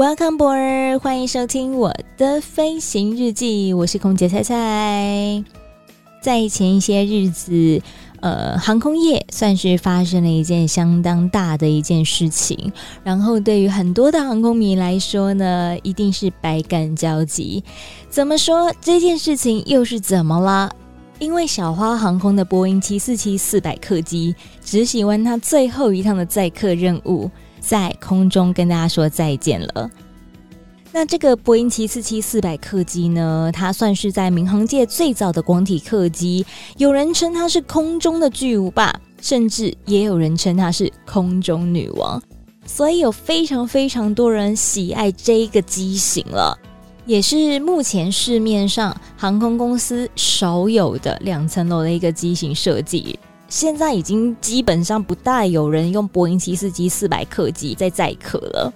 Welcome board，欢迎收听我的飞行日记，我是空姐菜菜。在前一些日子，呃，航空业算是发生了一件相当大的一件事情，然后对于很多的航空迷来说呢，一定是百感交集。怎么说这件事情又是怎么了？因为小花航空的波音七四七四百客机执行完它最后一趟的载客任务。在空中跟大家说再见了。那这个波音七四七四百客机呢，它算是在民航界最早的广体客机，有人称它是空中的巨无霸，甚至也有人称它是空中女王。所以有非常非常多人喜爱这个机型了，也是目前市面上航空公司少有的两层楼的一个机型设计。现在已经基本上不大有人用波音七四七四百客机在载客了。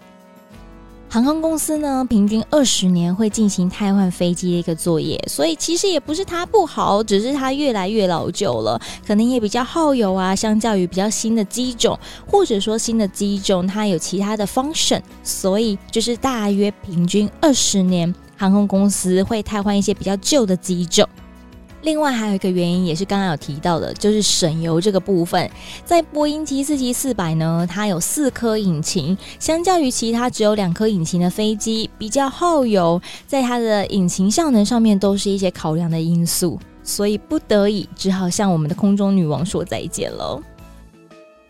航空公司呢，平均二十年会进行汰换飞机的一个作业，所以其实也不是它不好，只是它越来越老旧了，可能也比较耗油啊。相较于比较新的机种，或者说新的机种它有其他的 function，所以就是大约平均二十年，航空公司会汰换一些比较旧的机种。另外还有一个原因，也是刚刚有提到的，就是省油这个部分。在波音七四七四百呢，它有四颗引擎，相较于其他只有两颗引擎的飞机，比较耗油，在它的引擎效能上面都是一些考量的因素，所以不得已只好向我们的空中女王说再见喽。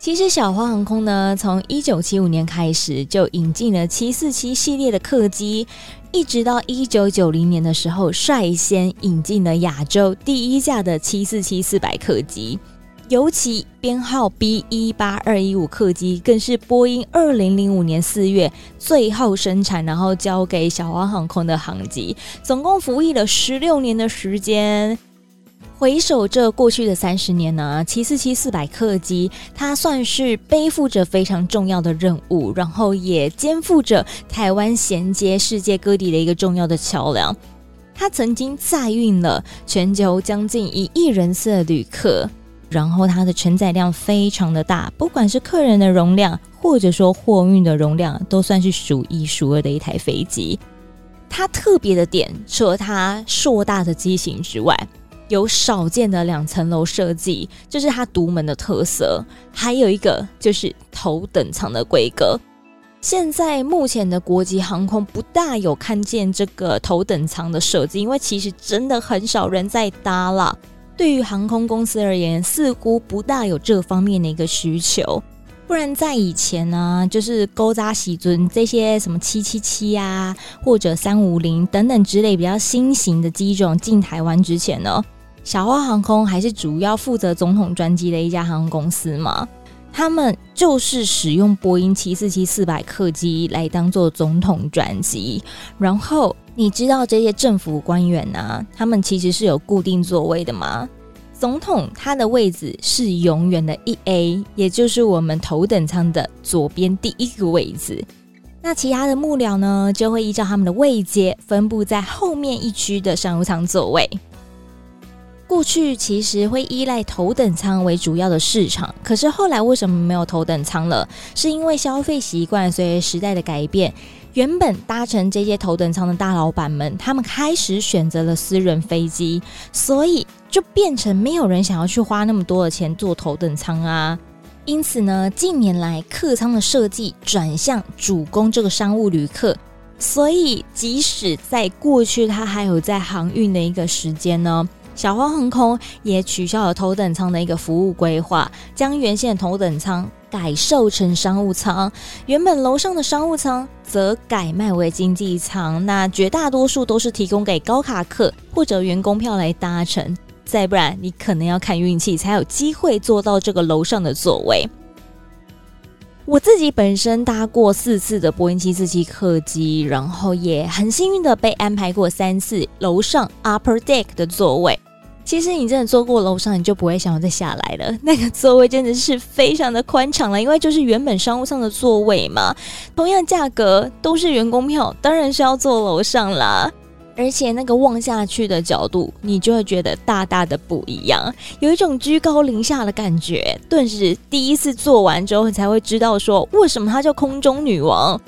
其实小花航空呢，从一九七五年开始就引进了七四七系列的客机，一直到一九九零年的时候，率先引进了亚洲第一架的七四七四百客机。尤其编号 B 一八二一五客机，更是波音二零零五年四月最后生产，然后交给小花航空的航机，总共服役了十六年的时间。回首这过去的三十年呢，七四七四百客机，它算是背负着非常重要的任务，然后也肩负着台湾衔接世界各地的一个重要的桥梁。它曾经载运了全球将近一亿人次的旅客，然后它的承载量非常的大，不管是客人的容量，或者说货运的容量，都算是数一数二的一台飞机。它特别的点，除了它硕大的机型之外，有少见的两层楼设计，这是它独门的特色。还有一个就是头等舱的规格。现在目前的国际航空不大有看见这个头等舱的设计，因为其实真的很少人在搭了。对于航空公司而言，似乎不大有这方面的一个需求。不然在以前呢，就是勾扎喜尊这些什么七七七啊，或者三五零等等之类比较新型的机种进台湾之前呢。小花航空还是主要负责总统专机的一家航空公司吗，他们就是使用波音七四七四百客机来当做总统专机。然后你知道这些政府官员呢、他们其实是有固定座位的吗？总统他的位置是永远的一 A，也就是我们头等舱的左边第一个位置。那其他的幕僚呢，就会依照他们的位阶分布在后面一区的商务舱座位。过去其实会依赖头等舱为主要的市场，可是后来为什么没有头等舱了？是因为消费习惯随着时代的改变，原本搭乘这些头等舱的大老板们，他们开始选择了私人飞机，所以就变成没有人想要去花那么多的钱坐头等舱啊。因此呢，近年来客舱的设计转向主攻这个商务旅客，所以即使在过去它还有在航运的一个时间呢。小花航空也取消了头等舱的一个服务规划，将原先的头等舱改售成商务舱，原本楼上的商务舱则改卖为经济舱。那绝大多数都是提供给高卡客或者员工票来搭乘，再不然你可能要看运气才有机会坐到这个楼上的座位。我自己本身搭过四次的波音七四七客机，然后也很幸运的被安排过三次楼上 upper deck 的座位。其实你真的坐过楼上，你就不会想要再下来了。那个座位真的是非常的宽敞了，因为就是原本商务舱的座位嘛。同样价格都是员工票，当然是要坐楼上啦。而且那个望下去的角度，你就会觉得大大的不一样，有一种居高临下的感觉。顿时第一次做完之后，你才会知道说为什么她叫空中女王。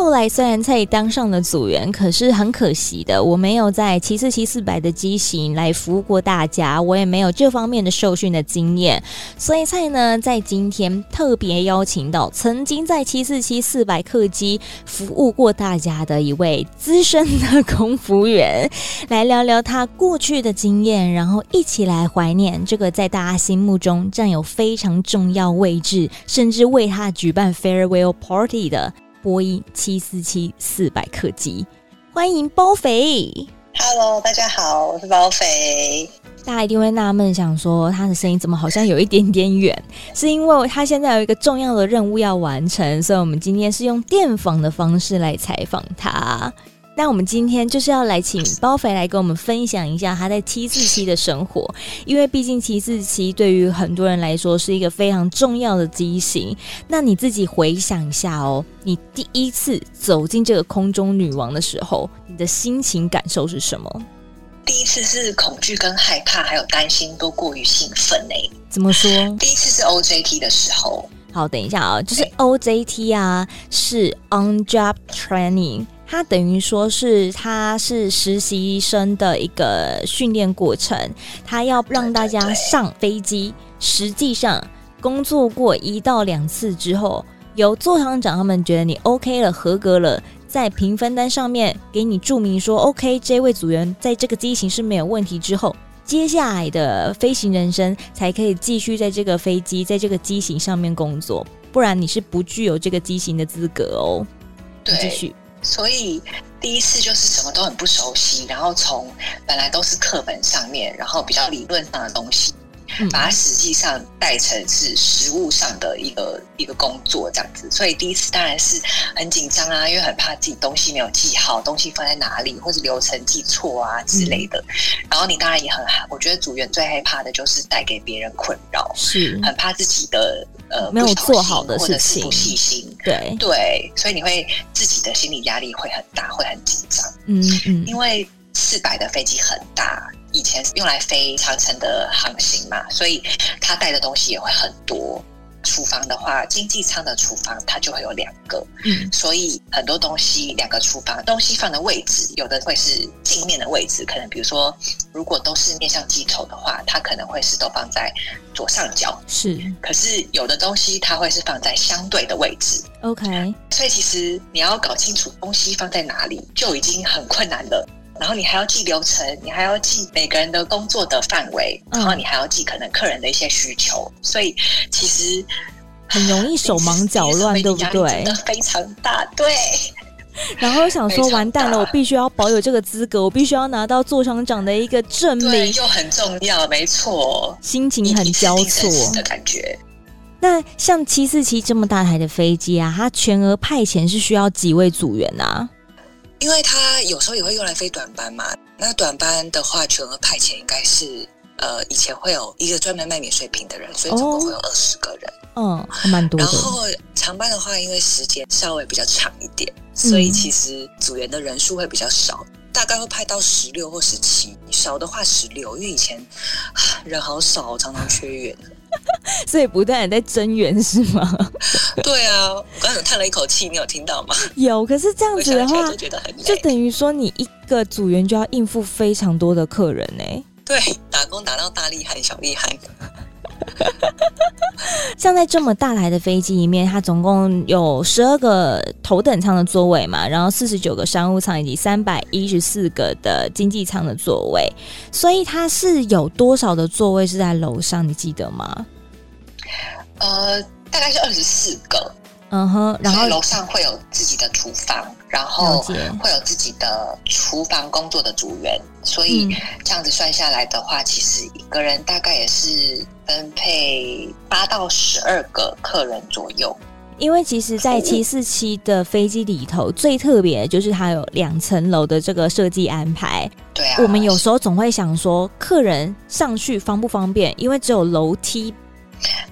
后来虽然蔡当上了组员，可是很可惜的，我没有在七四七四百的机型来服务过大家，我也没有这方面的受训的经验，所以蔡呢在今天特别邀请到曾经在七四七四百客机服务过大家的一位资深的空服员，来聊聊他过去的经验，然后一起来怀念这个在大家心目中占有非常重要位置，甚至为他举办 farewell party 的。波音七四七四百客机，欢迎包肥。Hello，大家好，我是包肥。大家一定会纳闷，想说他的声音怎么好像有一点点远？是因为他现在有一个重要的任务要完成，所以我们今天是用电访的方式来采访他。那我们今天就是要来请包肥来跟我们分享一下他在七四七的生活，因为毕竟七四七对于很多人来说是一个非常重要的机型。那你自己回想一下哦，你第一次走进这个空中女王的时候，你的心情感受是什么？第一次是恐惧跟害怕，还有担心都过于兴奋呢。怎么说？第一次是 OJT 的时候。好，等一下啊，就是 OJT 啊，是 On Job Training。他等于说是他是实习生的一个训练过程，他要让大家上飞机，实际上工作过一到两次之后，由座舱长他们觉得你 OK 了，合格了，在评分单上面给你注明说 OK，这位组员在这个机型是没有问题之后，接下来的飞行人生才可以继续在这个飞机在这个机型上面工作，不然你是不具有这个机型的资格哦。对，继续。所以第一次就是什么都很不熟悉，然后从本来都是课本上面，然后比较理论上的东西，把它实际上带成是实物上的一个一个工作这样子。所以第一次当然是很紧张啊，因为很怕自己东西没有记好，东西放在哪里，或是流程记错啊之类的。然后你当然也很，我觉得组员最害怕的就是带给别人困扰，是很怕自己的。呃，没有做好的事情，不细心，对对，所以你会自己的心理压力会很大，会很紧张。嗯嗯，因为四百的飞机很大，以前用来飞长城的航行嘛，所以他带的东西也会很多。厨房的话，经济舱的厨房它就会有两个，嗯，所以很多东西两个厨房东西放的位置，有的会是镜面的位置，可能比如说如果都是面向机头的话，它可能会是都放在左上角，是。可是有的东西它会是放在相对的位置，OK。所以其实你要搞清楚东西放在哪里，就已经很困难了。然后你还要记流程，你还要记每个人的工作的范围，然后你还要记可能客人的一些需求，所以其实很容易手忙脚乱，对不对？真的非常大，对。然后想说完蛋了，我必须要保有这个资格，我必须要拿到座舱长的一个证明，又很重要，没错。心情很交错的感觉。那像七四七这么大台的飞机啊，它全额派遣是需要几位组员啊？因为他有时候也会用来飞短班嘛，那短班的话，全额派遣应该是呃，以前会有一个专门卖免税品的人，所以总共会有二十个人，嗯，还蛮多的。然后长班的话，因为时间稍微比较长一点，所以其实组员的人数会比较少，大概会派到十六或十七，少的话十六，因为以前人好少，常常 缺员。所以不断在增援是吗？对啊，我刚才叹了一口气，你有听到吗？有，可是这样子的话，就等于说你一个组员就要应付非常多的客人呢。对，打工打到大厉害、小厉害。像在这么大台的飞机里面，它总共有十二个头等舱的座位嘛，然后四十九个商务舱以及三百一十四个的经济舱的座位，所以它是有多少的座位是在楼上？你记得吗？呃，大概是二十四个。嗯哼，然后楼上会有自己的厨房，然后会有自己的厨房工作的组员，所以这样子算下来的话，其实一个人大概也是分配八到十二个客人左右。因为其实，在七四七的飞机里头，最特别的就是它有两层楼的这个设计安排。对啊，我们有时候总会想说，客人上去方不方便？因为只有楼梯。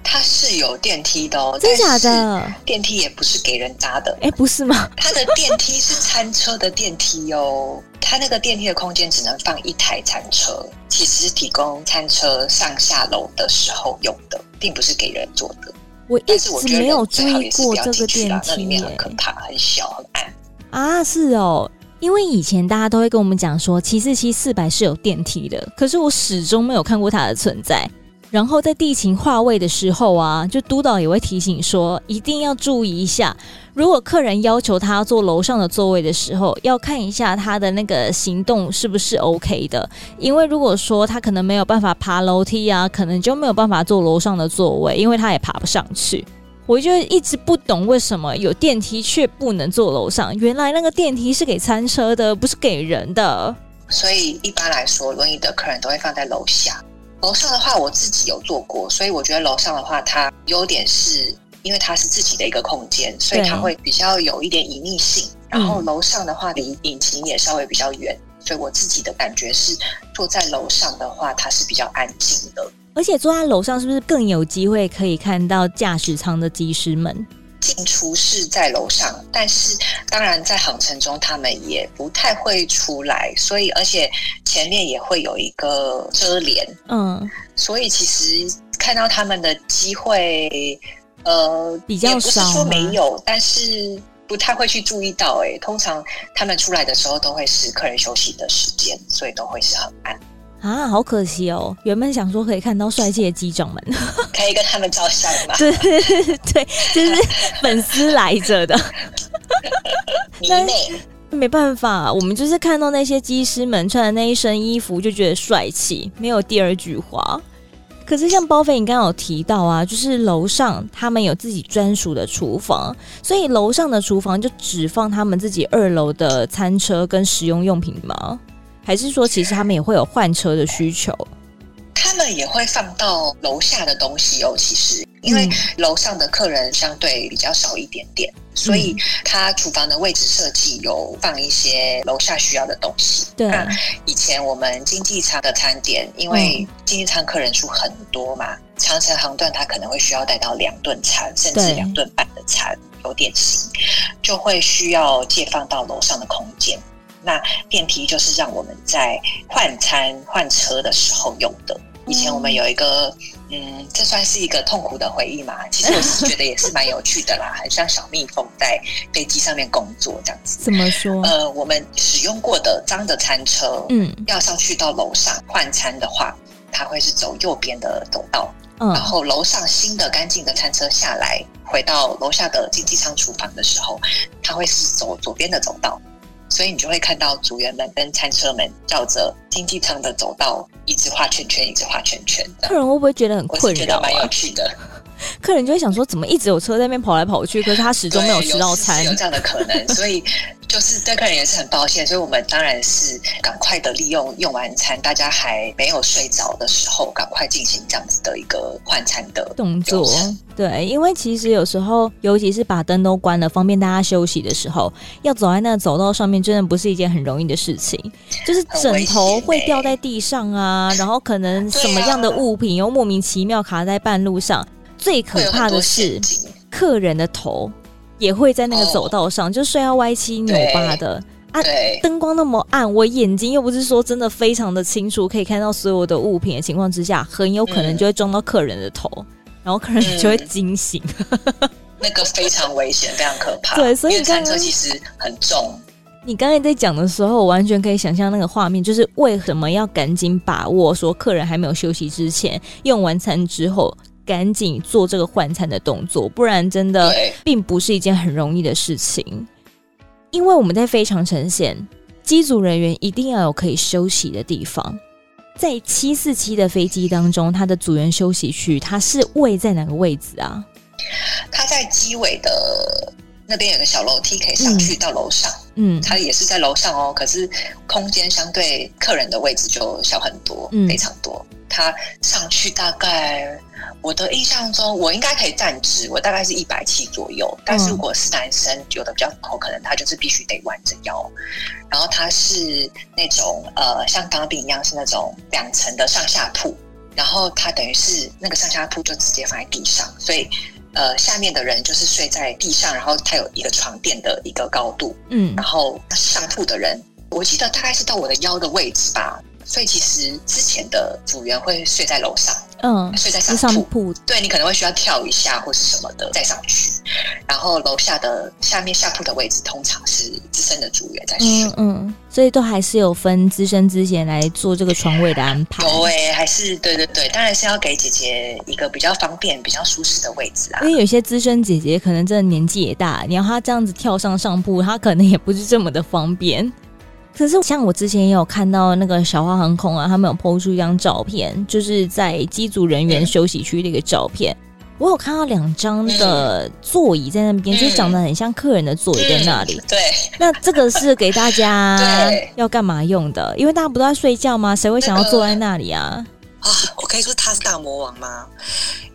它是有电梯的哦，真假的？电梯也不是给人搭的，哎，不是吗？它的电梯是餐车的电梯哦，它那个电梯的空间只能放一台餐车，其实是提供餐车上下楼的时候用的，并不是给人坐的。我一直没有注意过这个电梯，那里面很可怕，很小，很暗啊！是哦，因为以前大家都会跟我们讲说，七四七四百是有电梯的，可是我始终没有看过它的存在。然后在地勤划位的时候啊，就督导也会提醒说，一定要注意一下，如果客人要求他坐楼上的座位的时候，要看一下他的那个行动是不是 OK 的。因为如果说他可能没有办法爬楼梯啊，可能就没有办法坐楼上的座位，因为他也爬不上去。我就一直不懂为什么有电梯却不能坐楼上，原来那个电梯是给餐车的，不是给人的。所以一般来说，轮椅的客人都会放在楼下。楼上的话，我自己有做过，所以我觉得楼上的话，它优点是因为它是自己的一个空间，所以它会比较有一点隐秘性。然后楼上的话，离引擎也稍微比较远，所以我自己的感觉是坐在楼上的话，它是比较安静的。而且坐在楼上是不是更有机会可以看到驾驶舱的机师们？进厨室在楼上，但是当然在航程中他们也不太会出来，所以而且前面也会有一个遮帘，嗯，所以其实看到他们的机会，呃，比较少，也不是说没有，但是不太会去注意到。哎，通常他们出来的时候都会是客人休息的时间，所以都会是很暗。啊，好可惜哦！原本想说可以看到帅气的机长们，可以跟他们照相吗？对 对，就是粉丝来着的。那没办法，我们就是看到那些机师们穿的那一身衣服，就觉得帅气，没有第二句话。可是像包飞，你刚刚有提到啊，就是楼上他们有自己专属的厨房，所以楼上的厨房就只放他们自己二楼的餐车跟食用用品吗？还是说，其实他们也会有换车的需求？他们也会放到楼下的东西哦。其实，因为楼上的客人相对比较少一点点，嗯、所以他厨房的位置设计有放一些楼下需要的东西。对，那以前我们经济舱的餐点，因为经济舱客人数很多嘛，嗯、长城航段他可能会需要带到两顿餐，甚至两顿半的餐，有点心，就会需要借放到楼上的空间。那电梯就是让我们在换餐换车的时候用的。以前我们有一个，嗯，这算是一个痛苦的回忆嘛？其实我是觉得也是蛮有趣的啦，很像小蜜蜂在飞机上面工作这样子。怎么说？呃，我们使用过的脏的餐车，嗯，要上去到楼上换餐的话，它会是走右边的走道，嗯，然后楼上新的干净的餐车下来，回到楼下的经济舱厨房的时候，它会是走左边的走道。所以你就会看到组员们跟餐车们照着经济舱的走道一直画圈圈，一直画圈圈。客人会不会觉得很困扰？我觉得蛮有趣的。客人就会想说，怎么一直有车在那边跑来跑去，可是他始终没有吃到餐，有，有这样的可能。所以就是对客人也是很抱歉。所以我们当然是赶快的利用用完餐，大家还没有睡着的时候，赶快进行这样子的一个换餐的动作。对，因为其实有时候，尤其是把灯都关了，方便大家休息的时候，要走在那个走道上面，真的不是一件很容易的事情。就是枕头会掉在地上啊，然后可能什么样的物品又莫名其妙卡在半路上。最可怕的是，客人的头也会在那个走道上，哦、就睡要歪七扭八的啊！灯光那么暗，我眼睛又不是说真的非常的清楚，可以看到所有的物品的情况之下，很有可能就会撞到客人的头，嗯、然后客人就会惊醒、嗯。那个非常危险，非常可怕。对，所以餐车其实很重。你刚才在讲的时候，我完全可以想象那个画面，就是为什么要赶紧把握说客人还没有休息之前，用完餐之后。赶紧做这个换餐的动作，不然真的并不是一件很容易的事情。因为我们在非常呈现，机组人员一定要有可以休息的地方。在七四七的飞机当中，它的组员休息区，它是位在哪个位置啊？它在机尾的那边有个小楼梯可以上去到楼上，嗯，它也是在楼上哦，可是空间相对客人的位置就小很多，嗯，非常多。它上去大概，我的印象中，我应该可以站直，我大概是一百七左右。但是如果是男生，有的比较高，可能他就是必须得弯着腰。然后它是那种呃，像当兵一样，是那种两层的上下铺。然后它等于是那个上下铺就直接放在地上，所以呃，下面的人就是睡在地上，然后他有一个床垫的一个高度，嗯，然后上铺的人，我记得大概是到我的腰的位置吧。所以其实之前的组员会睡在楼上，嗯，睡在上铺，对，你可能会需要跳一下或是什么的再上去，然后楼下的下面下铺的位置通常是资深的组员在睡，嗯，嗯，所以都还是有分资深资前来做这个床位的安排，对，还是对对对，当然是要给姐姐一个比较方便、比较舒适的位置啊，因为有些资深姐姐可能真的年纪也大，你要她这样子跳上上铺，她可能也不是这么的方便。可是，像我之前也有看到那个小花航空啊，他们有 PO 出一张照片，就是在机组人员休息区的一个照片。我有看到两张的座椅在那边，就长得很像客人的座椅在那里。对，那这个是给大家 要干嘛用的？因为大家不都在睡觉吗？谁会想要坐在那里啊？啊，我可以说他是大魔王吗？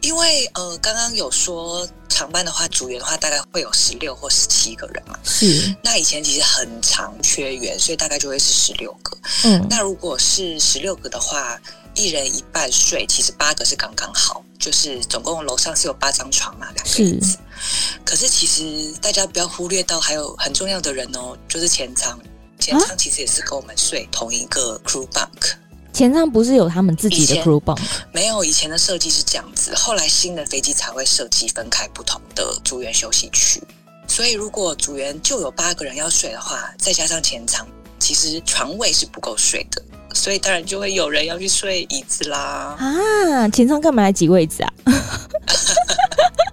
因为呃，刚刚有说长班的话，组员的话大概会有十六或十七个人嘛。是。那以前其实很常缺员，所以大概就会是十六个。嗯。那如果是十六个的话，一人一半睡，其实八个是刚刚好。就是总共楼上是有八张床嘛，两个椅子。是。可是其实大家不要忽略到还有很重要的人哦，就是前舱。前舱其实也是跟我们睡同一个 crew bunk。前舱不是有他们自己的 crew bunk？没有，以前的设计是这样子，后来新的飞机才会设计分开不同的组员休息区。所以如果组员就有八个人要睡的话，再加上前舱，其实床位是不够睡的，所以当然就会有人要去睡椅子啦。啊，前舱干嘛来挤位置啊？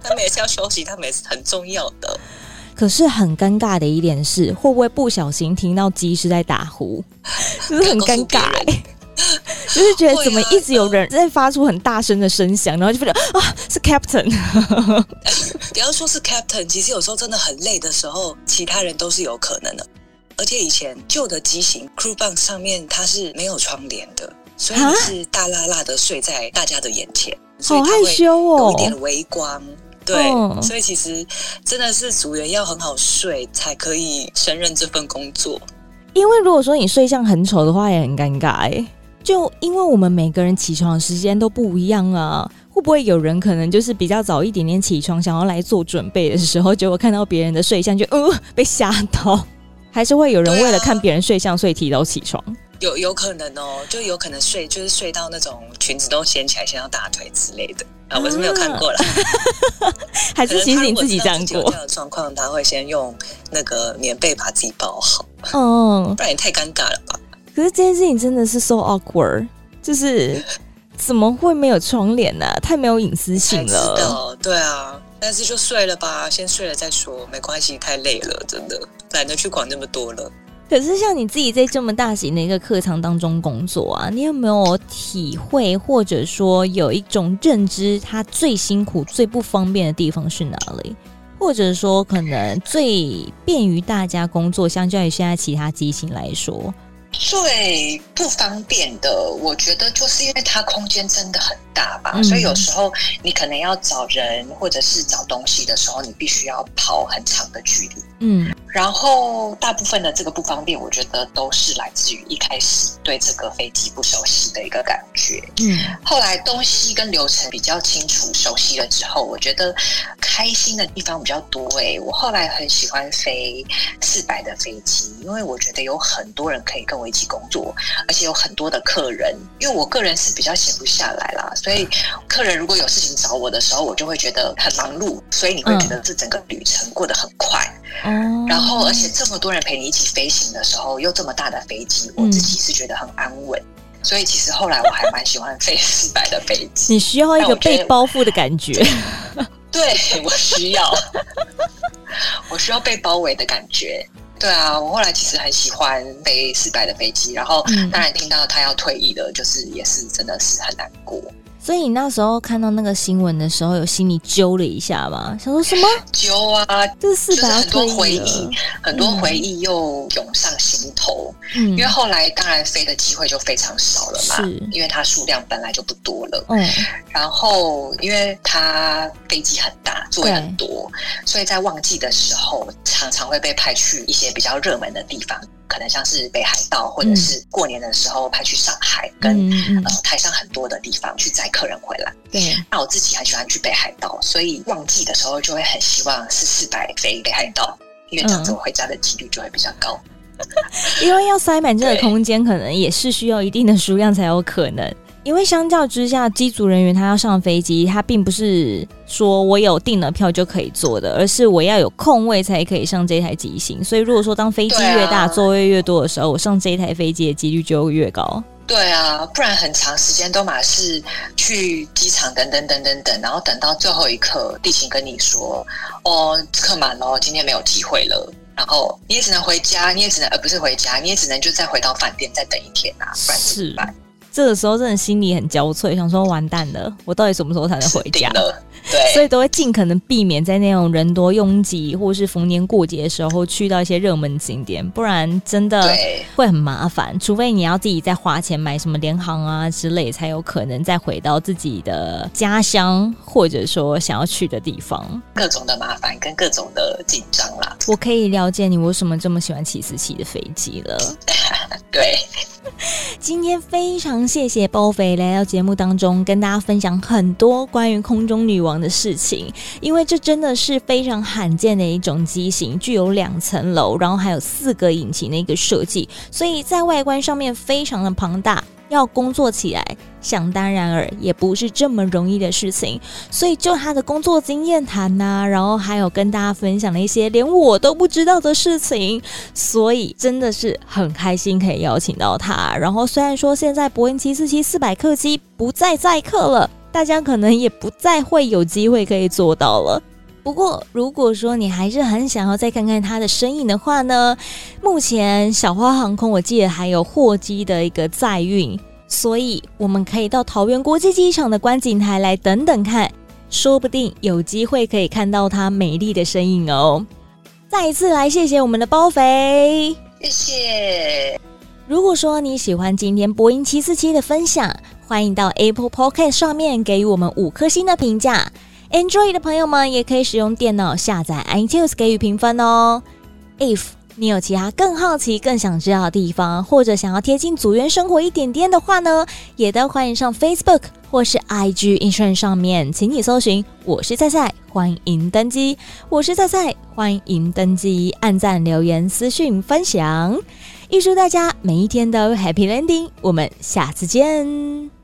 他们也是要休息，他们也是很重要的。可是很尴尬的一点是，会不会不小心听到机师在打呼？就是很尴尬。就是觉得怎么一直有人在发出很大声的声响，然后就觉得啊是 Captain。不要说是 Captain，其实有时候真的很累的时候，其他人都是有可能的。而且以前旧的机型 Crew Bunk 上面它是没有窗帘的，所以是大辣辣的睡在大家的眼前，好害羞哦有一点微光。对，所以其实真的是组员要很好睡才可以胜任这份工作。因为如果说你睡相很丑的话，也很尴尬哎。就因为我们每个人起床的时间都不一样啊，会不会有人可能就是比较早一点点起床，想要来做准备的时候，结果看到别人的睡相就呃被吓到？还是会有人为了看别人睡相，所以提早起床？有有可能哦，就有可能睡就是睡到那种裙子都掀起来，掀到大腿之类的啊，我是没有看过了。还是其实你自己这样过？这样的状况他会先用那个棉被把自己包好，嗯，不然也太尴尬了吧。可是这件事情真的是 so awkward，就是怎么会没有窗帘呢？太没有隐私性了。对啊，但是就睡了吧，先睡了再说，没关系，太累了，真的懒得去管那么多了。可是像你自己在这么大型的一个客舱当中工作啊，你有没有体会或者说有一种认知，它最辛苦、最不方便的地方是哪里？或者说可能最便于大家工作，相较于现在其他机型来说？最不方便的，我觉得就是因为它空间真的很大吧，嗯、所以有时候你可能要找人或者是找东西的时候，你必须要跑很长的距离。嗯。然后大部分的这个不方便，我觉得都是来自于一开始对这个飞机不熟悉的一个感觉。嗯，后来东西跟流程比较清楚、熟悉了之后，我觉得开心的地方比较多。诶，我后来很喜欢飞四百的飞机，因为我觉得有很多人可以跟我一起工作，而且有很多的客人。因为我个人是比较闲不下来啦，所以客人如果有事情找我的时候，我就会觉得很忙碌，所以你会觉得这整个旅程过得很快。嗯，然后，而且这么多人陪你一起飞行的时候，又这么大的飞机，我自己是觉得很安稳。嗯、所以，其实后来我还蛮喜欢飞四百的飞机。你需要一个被包覆的感觉。对，我需要，我需要被包围的感觉。对啊，我后来其实很喜欢飞四百的飞机。然后，当然听到他要退役了，就是也是真的是很难过。所以你那时候看到那个新闻的时候，有心里揪了一下吗？想说什么？揪啊！这是就是很多回忆，很多回忆又涌上心头。嗯，因为后来当然飞的机会就非常少了嘛，因为它数量本来就不多了。嗯，然后因为它飞机很大，座位很多，所以在旺季的时候常常会被派去一些比较热门的地方。可能像是北海道，或者是过年的时候派去上海，跟呃台上很多的地方去载客人回来。对，那我自己很喜欢去北海道，所以旺季的时候就会很希望是四百飞北海道，因为这样子我回家的几率就会比较高。因为要塞满这个空间，可能也是需要一定的数量才有可能。因为相较之下，机组人员他要上飞机，他并不是说我有订了票就可以坐的，而是我要有空位才可以上这台机型。所以如果说当飞机越大，啊、座位越多的时候，我上这一台飞机的几率就越高。对啊，不然很长时间都马是去机场等等等等等，然后等到最后一刻，地勤跟你说哦，客满了，今天没有机会了，然后你也只能回家，你也只能呃不是回家，你也只能就再回到饭店再等一天啊，不然怎么办？这个时候真的心里很焦脆，想说完蛋了，我到底什么时候才能回家？对，所以都会尽可能避免在那种人多拥挤或是逢年过节的时候去到一些热门景点，不然真的会很麻烦。除非你要自己再花钱买什么联航啊之类，才有可能再回到自己的家乡，或者说想要去的地方。各种的麻烦跟各种的紧张啦，我可以了解你为什么这么喜欢七四七的飞机了。对。今天非常谢谢包菲来到节目当中，跟大家分享很多关于空中女王的事情。因为这真的是非常罕见的一种机型，具有两层楼，然后还有四个引擎的一个设计，所以在外观上面非常的庞大。要工作起来，想当然尔也不是这么容易的事情。所以就他的工作经验谈呐、然后还有跟大家分享了一些连我都不知道的事情，所以真的是很开心可以邀请到他。然后虽然说现在波音七四七四百客机不再载客了，大家可能也不再会有机会可以做到了。不过如果说你还是很想要再看看它的身影的话呢，目前小花航空我记得还有货机的一个载运，所以我们可以到桃园国际机场的观景台来等等看，说不定有机会可以看到它美丽的身影哦。再一次来谢谢我们的包肥，谢谢。如果说你喜欢今天波音七四七的分享，欢迎到 Apple Podcast 上面给予我们五颗星的评价。Android 的朋友们也可以使用电脑下载 iTunes 给予评分哦。If 你有其他更好奇、更想知道的地方，或者想要贴近组员生活一点点的话呢，也都欢迎上 Facebook 或是 IG Intran 上面，请你搜寻“我是菜菜”，欢迎登机。我是菜菜，欢迎登机，按赞、留言、私讯、分享。预祝大家每一天都 Happy Landing，我们下次见。